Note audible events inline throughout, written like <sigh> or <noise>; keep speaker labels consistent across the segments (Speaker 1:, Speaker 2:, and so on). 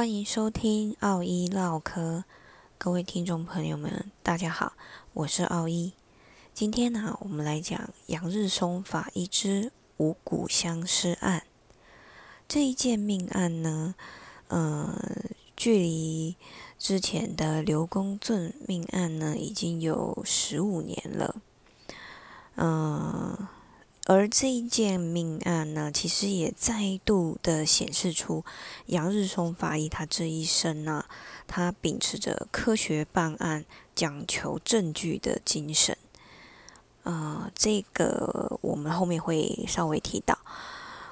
Speaker 1: 欢迎收听奥一唠嗑，各位听众朋友们，大家好，我是奥一。今天呢，我们来讲杨日松法医之五谷相思案。这一件命案呢，呃，距离之前的刘公正命案呢，已经有十五年了。嗯。而这一件命案呢，其实也再度的显示出杨日松法医他这一生呢，他秉持着科学办案、讲求证据的精神。呃，这个我们后面会稍微提到，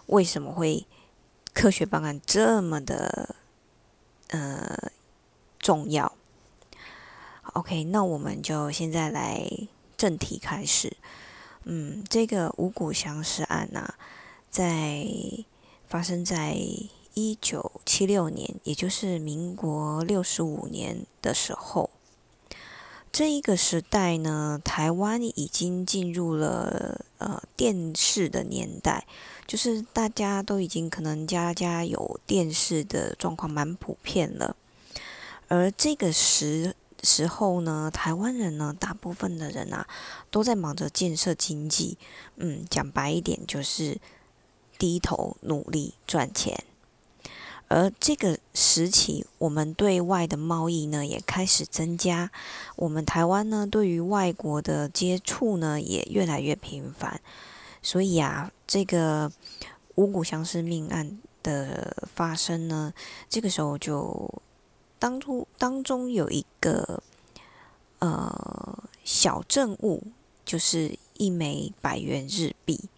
Speaker 1: 为什么会科学办案这么的呃重要？OK，那我们就现在来正题开始。嗯，这个五谷相识案呢，在发生在一九七六年，也就是民国六十五年的时候。这一个时代呢，台湾已经进入了呃电视的年代，就是大家都已经可能家家有电视的状况蛮普遍了。而这个时时候呢，台湾人呢，大部分的人啊，都在忙着建设经济。嗯，讲白一点，就是低头努力赚钱。而这个时期，我们对外的贸易呢，也开始增加。我们台湾呢，对于外国的接触呢，也越来越频繁。所以啊，这个五谷相思命案的发生呢，这个时候就。当初当中有一个呃小证物，就是一枚百元日币，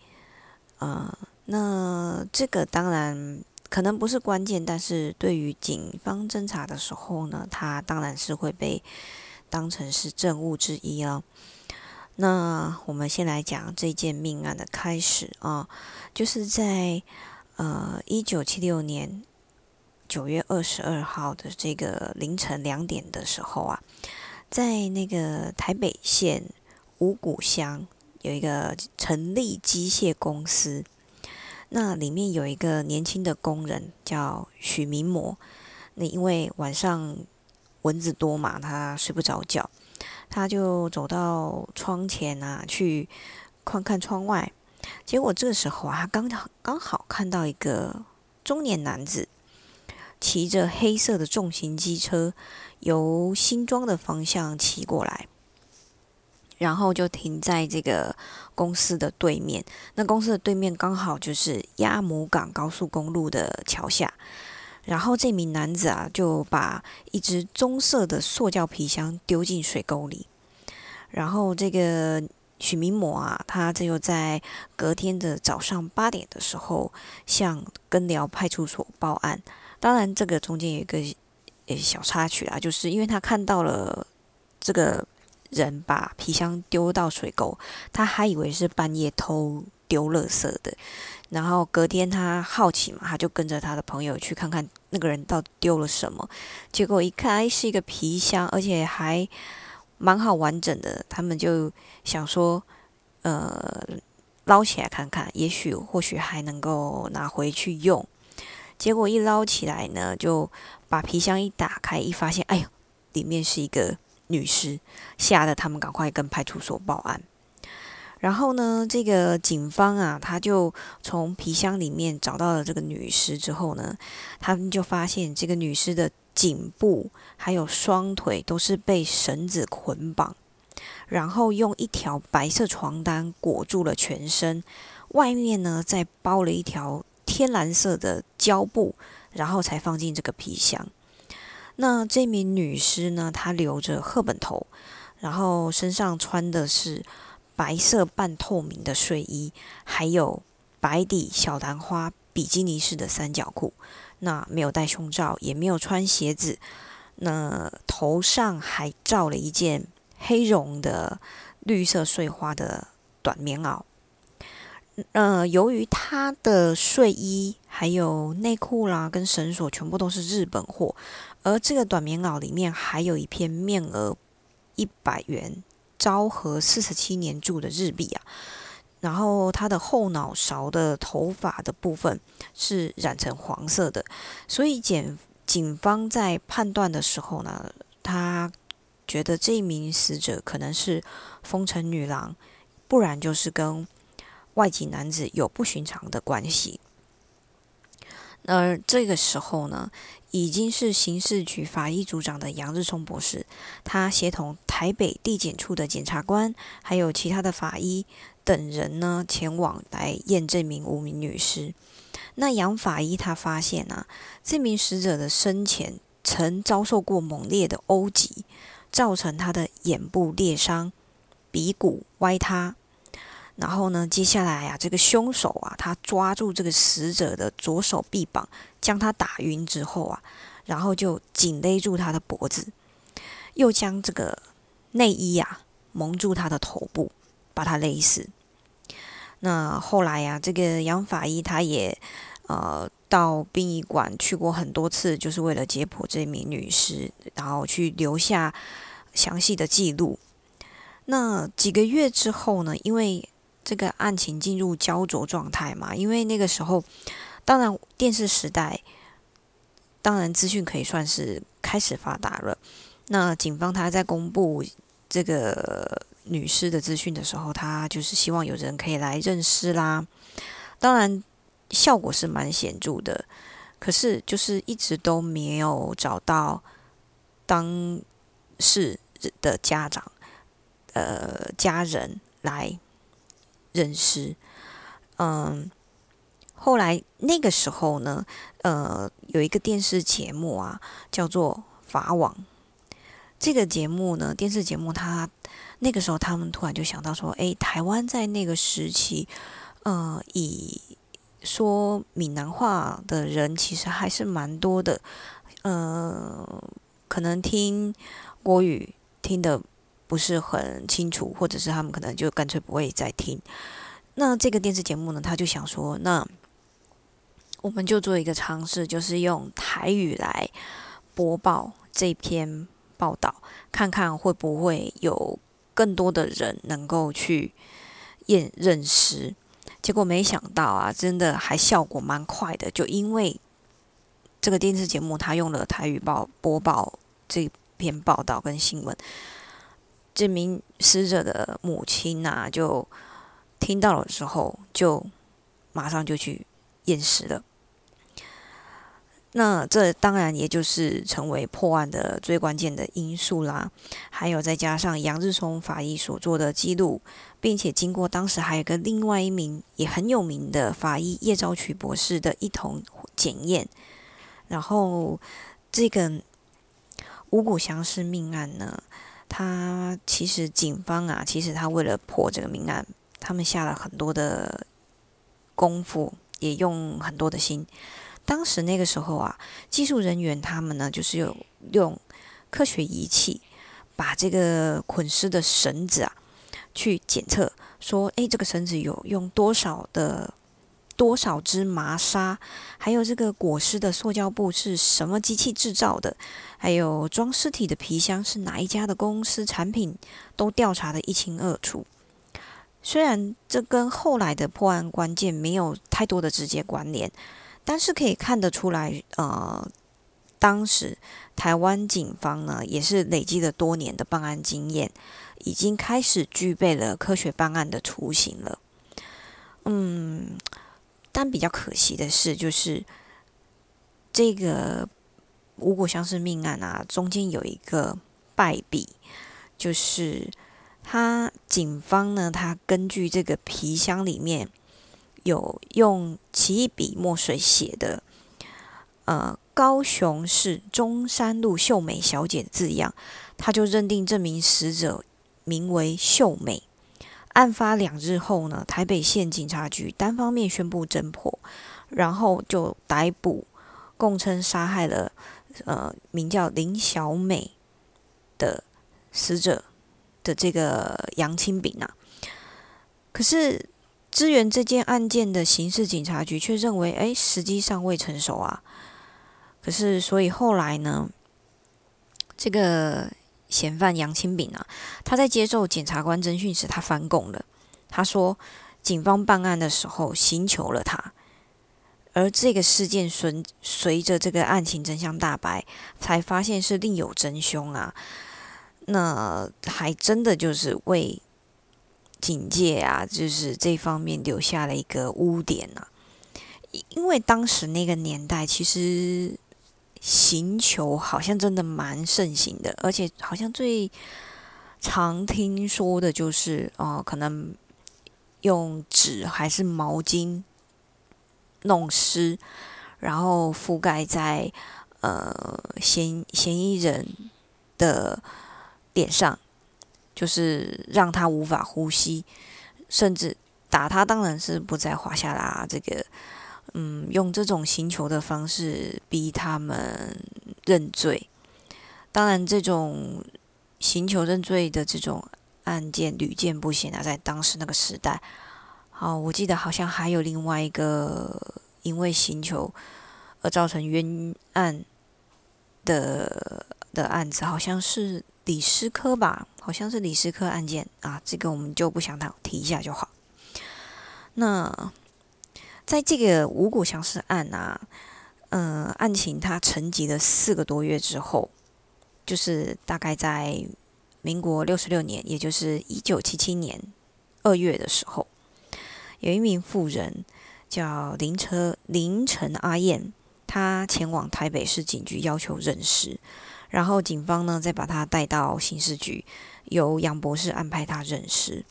Speaker 1: 呃，那这个当然可能不是关键，但是对于警方侦查的时候呢，它当然是会被当成是证物之一哦。那我们先来讲这件命案的开始啊，就是在呃一九七六年。九月二十二号的这个凌晨两点的时候啊，在那个台北县五谷乡有一个成立机械公司，那里面有一个年轻的工人叫许明模。那因为晚上蚊子多嘛，他睡不着觉，他就走到窗前啊，去看看窗外。结果这时候啊，他刚刚好看到一个中年男子。骑着黑色的重型机车，由新庄的方向骑过来，然后就停在这个公司的对面。那公司的对面刚好就是鸭母港高速公路的桥下。然后这名男子啊，就把一只棕色的塑胶皮箱丢进水沟里。然后这个许明模啊，他这又在隔天的早上八点的时候，向根寮派出所报案。当然，这个中间有一个呃小插曲啦，就是因为他看到了这个人把皮箱丢到水沟，他还以为是半夜偷丢垃圾的。然后隔天他好奇嘛，他就跟着他的朋友去看看那个人到底丢了什么。结果一看，哎，是一个皮箱，而且还蛮好完整的。他们就想说，呃，捞起来看看，也许或许还能够拿回去用。结果一捞起来呢，就把皮箱一打开，一发现，哎呦，里面是一个女尸，吓得他们赶快跟派出所报案。然后呢，这个警方啊，他就从皮箱里面找到了这个女尸之后呢，他们就发现这个女尸的颈部还有双腿都是被绳子捆绑，然后用一条白色床单裹住了全身，外面呢再包了一条。天蓝色的胶布，然后才放进这个皮箱。那这名女尸呢？她留着赫本头，然后身上穿的是白色半透明的睡衣，还有白底小兰花比基尼式的三角裤。那没有戴胸罩，也没有穿鞋子。那头上还罩了一件黑绒的绿色碎花的短棉袄。呃，由于他的睡衣、还有内裤啦，跟绳索全部都是日本货，而这个短棉袄里面还有一片面额一百元、昭和四十七年铸的日币啊。然后他的后脑勺的头发的部分是染成黄色的，所以检警方在判断的时候呢，他觉得这一名死者可能是风尘女郎，不然就是跟外籍男子有不寻常的关系。而这个时候呢，已经是刑事局法医组长的杨日松博士，他协同台北地检处的检察官，还有其他的法医等人呢，前往来验证名无名女尸。那杨法医他发现啊，这名死者的生前曾遭受过猛烈的殴击，造成他的眼部裂伤、鼻骨歪塌。然后呢，接下来啊，这个凶手啊，他抓住这个死者的左手臂膀，将他打晕之后啊，然后就紧勒住他的脖子，又将这个内衣啊蒙住他的头部，把他勒死。那后来呀，这个杨法医他也呃到殡仪馆去过很多次，就是为了解剖这名女尸，然后去留下详细的记录。那几个月之后呢，因为这个案情进入焦灼状态嘛？因为那个时候，当然电视时代，当然资讯可以算是开始发达了。那警方他在公布这个女尸的资讯的时候，他就是希望有人可以来认尸啦。当然效果是蛮显著的，可是就是一直都没有找到当事的家长、呃家人来。认识，嗯，后来那个时候呢，呃，有一个电视节目啊，叫做《法网》。这个节目呢，电视节目，他那个时候他们突然就想到说，哎，台湾在那个时期，呃，以说闽南话的人其实还是蛮多的，呃，可能听国语听的。不是很清楚，或者是他们可能就干脆不会再听。那这个电视节目呢，他就想说，那我们就做一个尝试，就是用台语来播报这篇报道，看看会不会有更多的人能够去验认识。结果没想到啊，真的还效果蛮快的，就因为这个电视节目，他用了台语报播报这篇报道跟新闻。这名死者的母亲呐，就听到了之后，就马上就去验尸了。那这当然也就是成为破案的最关键的因素啦。还有再加上杨日松法医所做的记录，并且经过当时还有个另外一名也很有名的法医叶昭曲博士的一同检验，然后这个五谷相似命案呢。他其实警方啊，其实他为了破这个命案，他们下了很多的功夫，也用很多的心。当时那个时候啊，技术人员他们呢，就是有用科学仪器把这个捆尸的绳子啊，去检测，说，诶，这个绳子有用多少的。多少只麻纱，还有这个裹尸的塑胶布是什么机器制造的？还有装尸体的皮箱是哪一家的公司产品？都调查的一清二楚。虽然这跟后来的破案关键没有太多的直接关联，但是可以看得出来，呃，当时台湾警方呢也是累积了多年的办案经验，已经开始具备了科学办案的雏形了。嗯。但比较可惜的是，就是这个五果相似命案啊，中间有一个败笔，就是他警方呢，他根据这个皮箱里面有用奇异笔墨水写的“呃，高雄市中山路秀美小姐”字样，他就认定这名死者名为秀美。案发两日后呢，台北县警察局单方面宣布侦破，然后就逮捕供称杀害了呃名叫林小美的死者的这个杨清炳啊。可是支援这件案件的刑事警察局却认为，哎，时机尚未成熟啊。可是所以后来呢，这个。嫌犯杨清炳啊，他在接受检察官侦讯时，他翻供了。他说，警方办案的时候刑求了他，而这个事件随随着这个案情真相大白，才发现是另有真凶啊！那还真的就是为警戒啊，就是这方面留下了一个污点呐。因为当时那个年代，其实行球好像真的蛮盛行的，而且好像最常听说的就是哦，可能用纸还是毛巾。弄湿，然后覆盖在呃嫌嫌疑人的脸上，就是让他无法呼吸，甚至打他当然是不在话下啦。这个嗯，用这种刑求的方式逼他们认罪，当然这种刑求认罪的这种案件屡见不鲜啊，在当时那个时代。好，我记得好像还有另外一个因为刑求而造成冤案的的案子，好像是李斯科吧？好像是李斯科案件啊，这个我们就不想谈，提一下就好。那在这个五谷相思案啊，嗯，案情它沉寂了四个多月之后，就是大概在民国六十六年，也就是一九七七年二月的时候。有一名妇人叫林车林晨阿燕，她前往台北市警局要求认尸，然后警方呢再把她带到刑事局，由杨博士安排她认尸。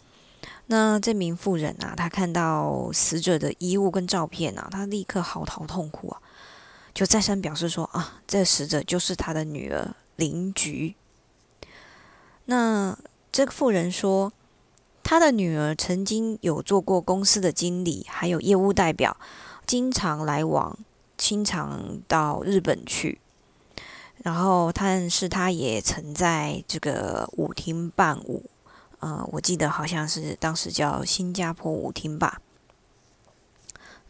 Speaker 1: 那这名妇人啊，她看到死者的衣物跟照片啊，她立刻嚎啕痛哭啊，就再三表示说啊，这死者就是她的女儿林菊。那这个妇人说。他的女儿曾经有做过公司的经理，还有业务代表，经常来往，经常到日本去。然后，但是他也曾在这个舞厅伴舞，呃，我记得好像是当时叫新加坡舞厅吧。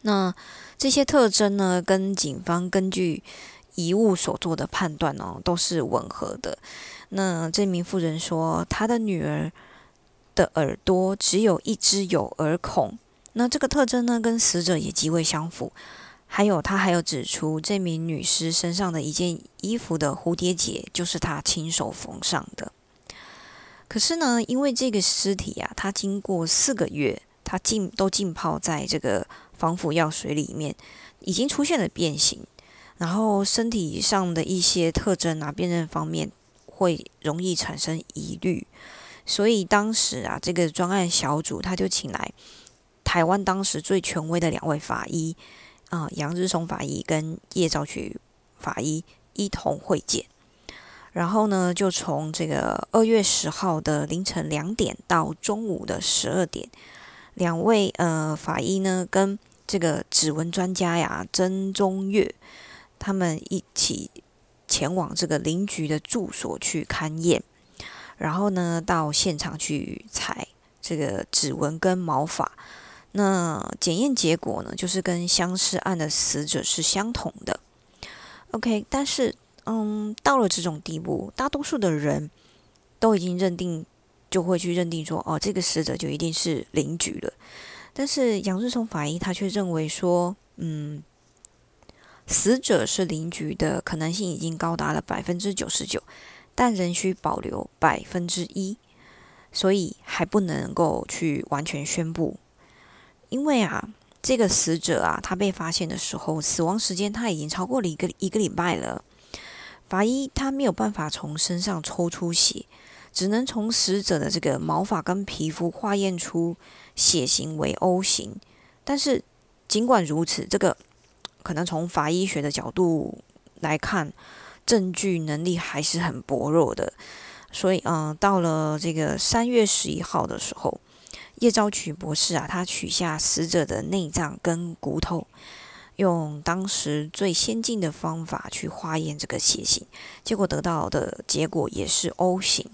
Speaker 1: 那这些特征呢，跟警方根据遗物所做的判断哦，都是吻合的。那这名妇人说，她的女儿。的耳朵只有一只有耳孔，那这个特征呢，跟死者也极为相符。还有，他还有指出，这名女尸身上的一件衣服的蝴蝶结就是他亲手缝上的。可是呢，因为这个尸体啊，它经过四个月，它浸都浸泡在这个防腐药水里面，已经出现了变形，然后身体上的一些特征啊，辨认方面会容易产生疑虑。所以当时啊，这个专案小组他就请来台湾当时最权威的两位法医啊，杨日松法医跟叶兆曲法医一同会见。然后呢，就从这个二月十号的凌晨两点到中午的十二点，两位呃法医呢跟这个指纹专家呀曾中岳他们一起前往这个邻居的住所去勘验。然后呢，到现场去采这个指纹跟毛发，那检验结果呢，就是跟相尸案的死者是相同的。OK，但是，嗯，到了这种地步，大多数的人都已经认定，就会去认定说，哦，这个死者就一定是邻居了。但是杨日松法医他却认为说，嗯，死者是邻居的可能性已经高达了百分之九十九。但仍需保留百分之一，所以还不能够去完全宣布。因为啊，这个死者啊，他被发现的时候，死亡时间他已经超过了一个一个礼拜了。法医他没有办法从身上抽出血，只能从死者的这个毛发跟皮肤化验出血型为 O 型。但是尽管如此，这个可能从法医学的角度来看。证据能力还是很薄弱的，所以，嗯，到了这个三月十一号的时候，叶昭曲博士啊，他取下死者的内脏跟骨头，用当时最先进的方法去化验这个血型，结果得到的结果也是 O 型。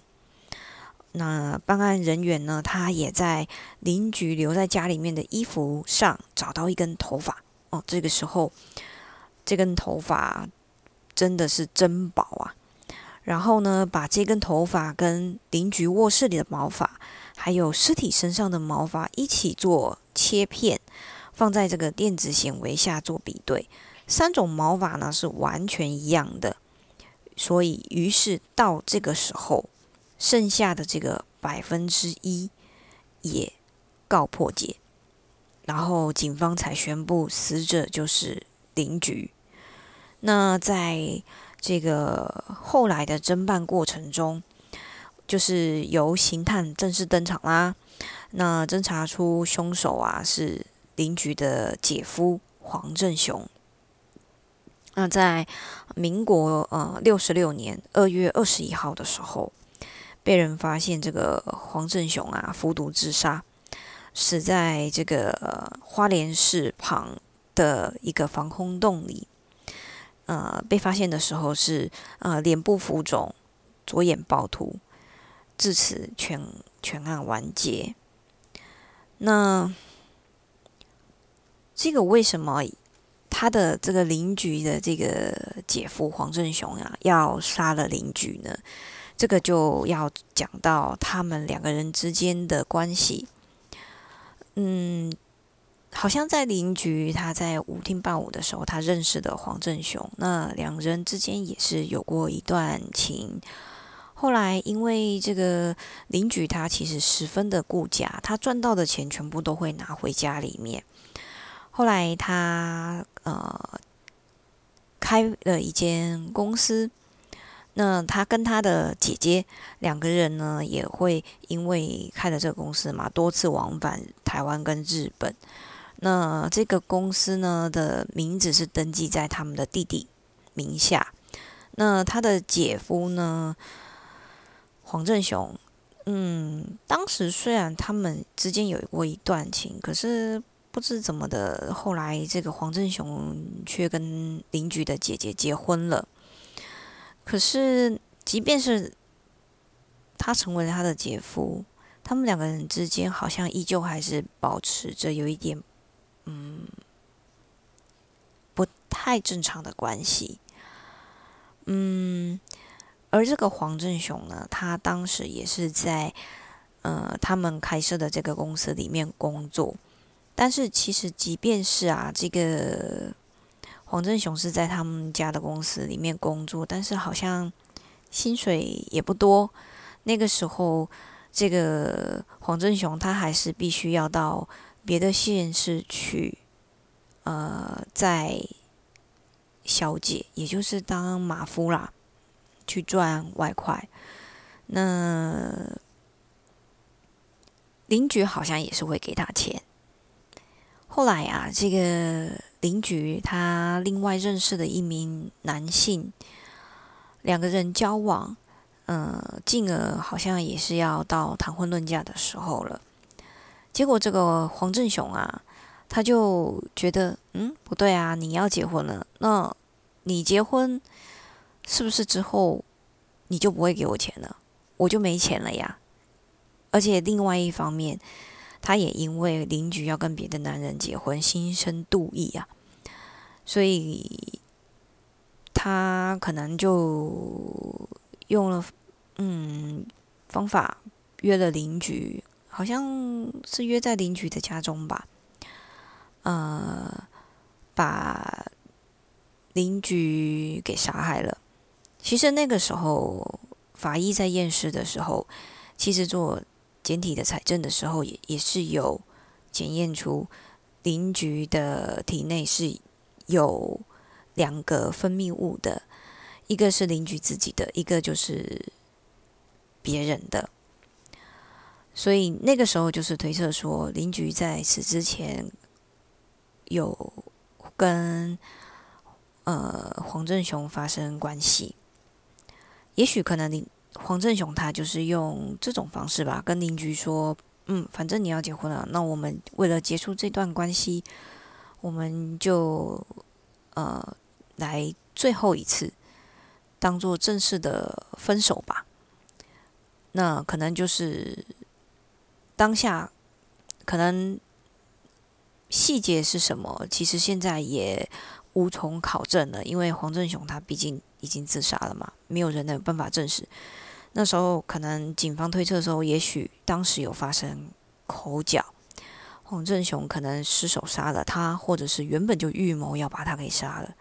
Speaker 1: 那办案人员呢，他也在邻居留在家里面的衣服上找到一根头发，哦，这个时候这根头发。真的是珍宝啊！然后呢，把这根头发跟邻居卧室里的毛发，还有尸体身上的毛发一起做切片，放在这个电子显微下做比对，三种毛发呢是完全一样的。所以，于是到这个时候，剩下的这个百分之一也告破解，然后警方才宣布死者就是邻居。那在这个后来的侦办过程中，就是由刑探正式登场啦。那侦查出凶手啊是邻居的姐夫黄振雄。那在民国呃六十六年二月二十一号的时候，被人发现这个黄振雄啊服毒自杀，死在这个花莲市旁的一个防空洞里。呃，被发现的时候是呃脸部浮肿，左眼暴突，至此全全案完结。那这个为什么？他的这个邻居的这个姐夫黄振雄啊，要杀了邻居呢？这个就要讲到他们两个人之间的关系。嗯，好像在邻居他在舞厅伴舞的时候，他认识的黄振雄，那两人之间也是有过一段情。后来因为这个邻居他其实十分的顾家，他赚到的钱全部都会拿回家里面。后来他呃开了一间公司，那他跟他的姐姐两个人呢，也会因为开了这个公司嘛，多次往返台湾跟日本。那这个公司呢的名字是登记在他们的弟弟名下。那他的姐夫呢，黄振雄，嗯，当时虽然他们之间有过一段情，可是。不知怎么的，后来这个黄振雄却跟邻居的姐姐结婚了。可是，即便是他成为了他的姐夫，他们两个人之间好像依旧还是保持着有一点，嗯，不太正常的关系。嗯，而这个黄振雄呢，他当时也是在呃他们开设的这个公司里面工作。但是其实，即便是啊，这个黄振雄是在他们家的公司里面工作，但是好像薪水也不多。那个时候，这个黄振雄他还是必须要到别的县市去，呃，在小姐，也就是当马夫啦，去赚外快。那邻居好像也是会给他钱。后来啊，这个邻居他另外认识的一名男性，两个人交往，嗯，进而好像也是要到谈婚论嫁的时候了。结果这个黄振雄啊，他就觉得，嗯，不对啊，你要结婚了，那你结婚是不是之后你就不会给我钱了？我就没钱了呀。而且另外一方面。他也因为邻居要跟别的男人结婚，心生妒意啊，所以他可能就用了嗯方法约了邻居，好像是约在邻居的家中吧，呃，把邻居给杀害了。其实那个时候法医在验尸的时候，其实做。简体的采证的时候，也也是有检验出邻居的体内是有两个分泌物的，一个是邻居自己的，一个就是别人的。所以那个时候就是推测说，邻居在此之前有跟呃黄振雄发生关系，也许可能邻。黄振雄他就是用这种方式吧，跟邻居说：“嗯，反正你要结婚了，那我们为了结束这段关系，我们就呃来最后一次当做正式的分手吧。”那可能就是当下可能细节是什么，其实现在也无从考证了，因为黄振雄他毕竟已经自杀了嘛，没有人有办法证实。那时候可能警方推测的时候，也许当时有发生口角，黄振雄可能失手杀了他，或者是原本就预谋要把他给杀了。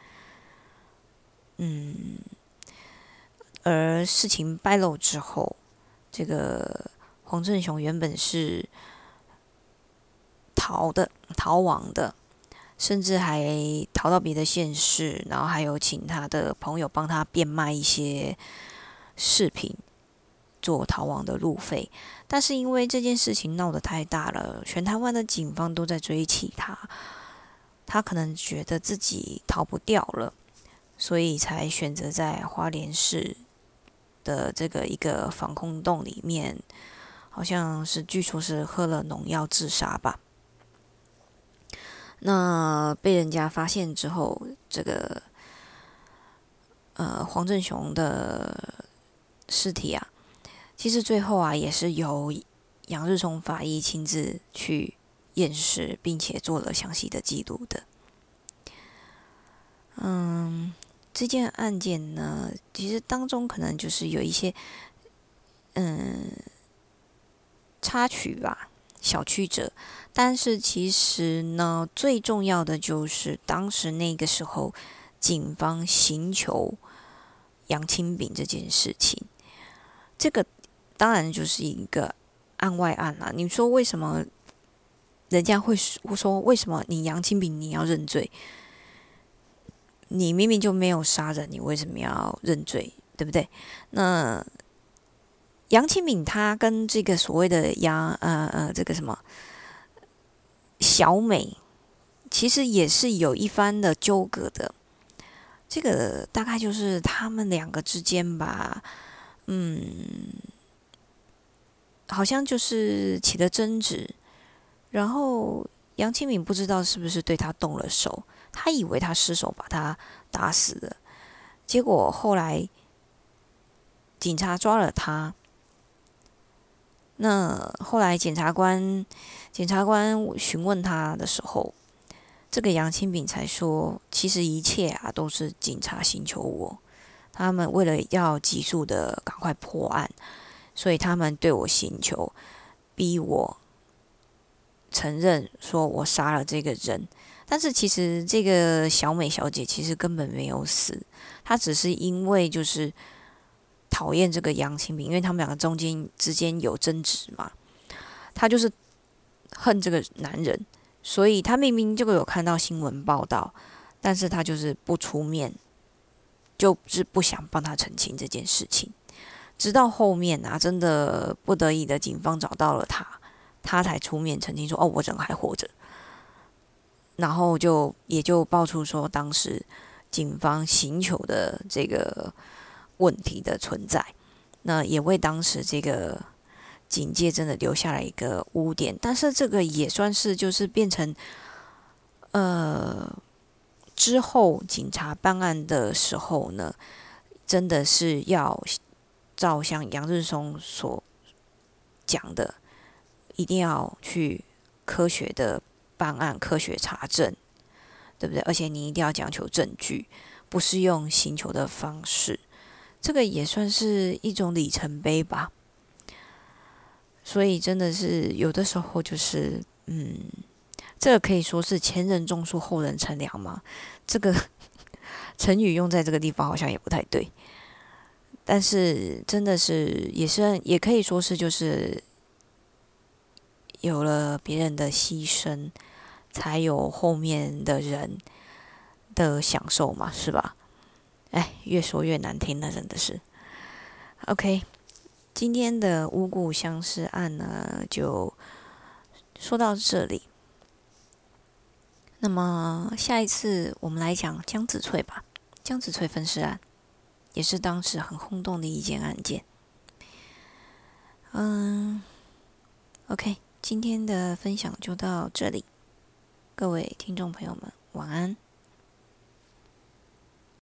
Speaker 1: 嗯，而事情败露之后，这个黄振雄原本是逃的、逃亡的，甚至还逃到别的县市，然后还有请他的朋友帮他变卖一些饰品做逃亡的路费。但是因为这件事情闹得太大了，全台湾的警方都在追起他，他可能觉得自己逃不掉了。所以才选择在花莲市的这个一个防空洞里面，好像是据说是喝了农药自杀吧。那被人家发现之后，这个呃黄振雄的尸体啊，其实最后啊也是由杨日松法医亲自去验尸，并且做了详细的记录的。嗯。这件案件呢，其实当中可能就是有一些嗯插曲吧，小曲折。但是其实呢，最重要的就是当时那个时候，警方寻求杨清炳这件事情。这个当然就是一个案外案了。你说为什么人家会说为什么你杨清炳你要认罪？你明明就没有杀人，你为什么要认罪？对不对？那杨清敏他跟这个所谓的杨呃呃这个什么小美，其实也是有一番的纠葛的。这个大概就是他们两个之间吧，嗯，好像就是起了争执，然后杨清敏不知道是不是对他动了手。他以为他失手把他打死了，结果后来警察抓了他。那后来检察官检察官询问他的时候，这个杨清炳才说：“其实一切啊都是警察寻求我，他们为了要急速的赶快破案，所以他们对我请求，逼我承认说我杀了这个人。”但是其实这个小美小姐其实根本没有死，她只是因为就是讨厌这个杨清平，因为他们两个中间之间有争执嘛，她就是恨这个男人，所以她明明就有看到新闻报道，但是她就是不出面，就是不想帮他澄清这件事情，直到后面啊，真的不得已的警方找到了他，他才出面澄清说：“哦，我人还活着。”然后就也就爆出说，当时警方寻求的这个问题的存在，那也为当时这个警界真的留下了一个污点。但是这个也算是就是变成，呃，之后警察办案的时候呢，真的是要照像杨日松所讲的，一定要去科学的。办案科学查证，对不对？而且你一定要讲求证据，不是用寻求的方式。这个也算是一种里程碑吧。所以真的是有的时候就是，嗯，这个可以说是前人种树，后人乘凉吗？这个 <laughs> 成语用在这个地方好像也不太对。但是真的是也是也可以说是就是。有了别人的牺牲，才有后面的人的享受嘛，是吧？哎，越说越难听了，真的是。OK，今天的五谷相思案呢，就说到这里。那么下一次我们来讲江子翠吧，江子翠分尸案也是当时很轰动的一件案件。嗯，OK。今天的分享就到这里，各位听众朋友们，晚安。